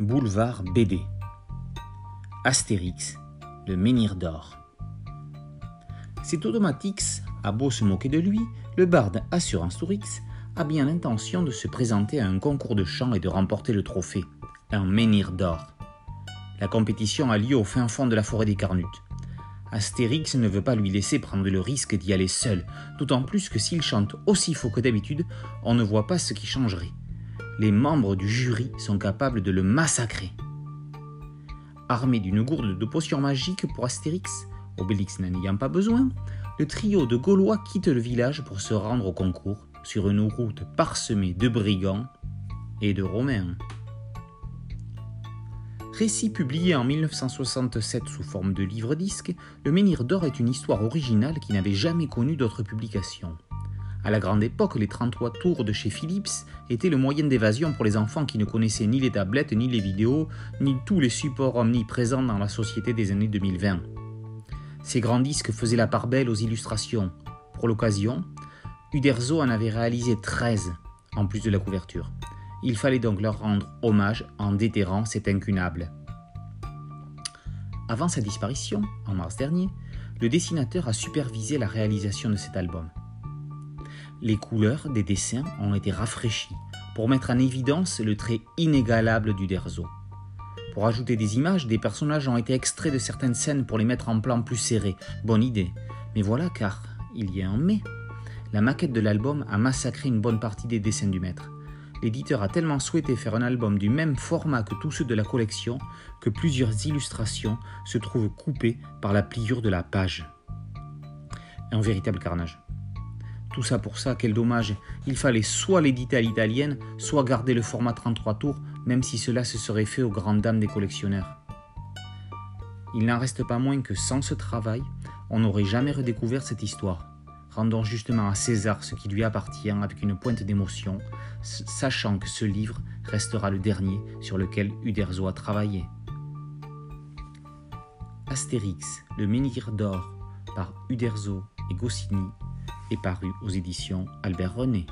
Boulevard BD. Astérix, le menhir d'or. Cet Automatix a beau se moquer de lui, le barde Assurance Tourix a bien l'intention de se présenter à un concours de chant et de remporter le trophée, un menhir d'or. La compétition a lieu au fin fond de la forêt des Carnutes. Astérix ne veut pas lui laisser prendre le risque d'y aller seul, d'autant plus que s'il chante aussi faux que d'habitude, on ne voit pas ce qui changerait. Les membres du jury sont capables de le massacrer. Armé d'une gourde de potions magiques pour Astérix, Obélix n'en ayant pas besoin, le trio de Gaulois quitte le village pour se rendre au concours sur une route parsemée de brigands et de romains. Récit publié en 1967 sous forme de livre-disque, Le Menhir d'Or est une histoire originale qui n'avait jamais connu d'autres publications. À la grande époque, les 33 tours de chez Philips étaient le moyen d'évasion pour les enfants qui ne connaissaient ni les tablettes, ni les vidéos, ni tous les supports omniprésents dans la société des années 2020. Ces grands disques faisaient la part belle aux illustrations. Pour l'occasion, Uderzo en avait réalisé 13, en plus de la couverture. Il fallait donc leur rendre hommage en déterrant cet incunable. Avant sa disparition, en mars dernier, le dessinateur a supervisé la réalisation de cet album. Les couleurs des dessins ont été rafraîchies pour mettre en évidence le trait inégalable du Derzo. Pour ajouter des images, des personnages ont été extraits de certaines scènes pour les mettre en plan plus serré. Bonne idée. Mais voilà car, il y a un mais. La maquette de l'album a massacré une bonne partie des dessins du maître l'éditeur a tellement souhaité faire un album du même format que tous ceux de la collection que plusieurs illustrations se trouvent coupées par la pliure de la page. Un véritable carnage. Tout ça pour ça, quel dommage. Il fallait soit l'éditer à l'italienne, soit garder le format 33 tours, même si cela se serait fait aux grandes dames des collectionneurs. Il n'en reste pas moins que sans ce travail, on n'aurait jamais redécouvert cette histoire. Rendons justement à César ce qui lui appartient avec une pointe d'émotion, sachant que ce livre restera le dernier sur lequel Uderzo a travaillé. Astérix, le menhir d'or par Uderzo et Goscinny est paru aux éditions Albert René.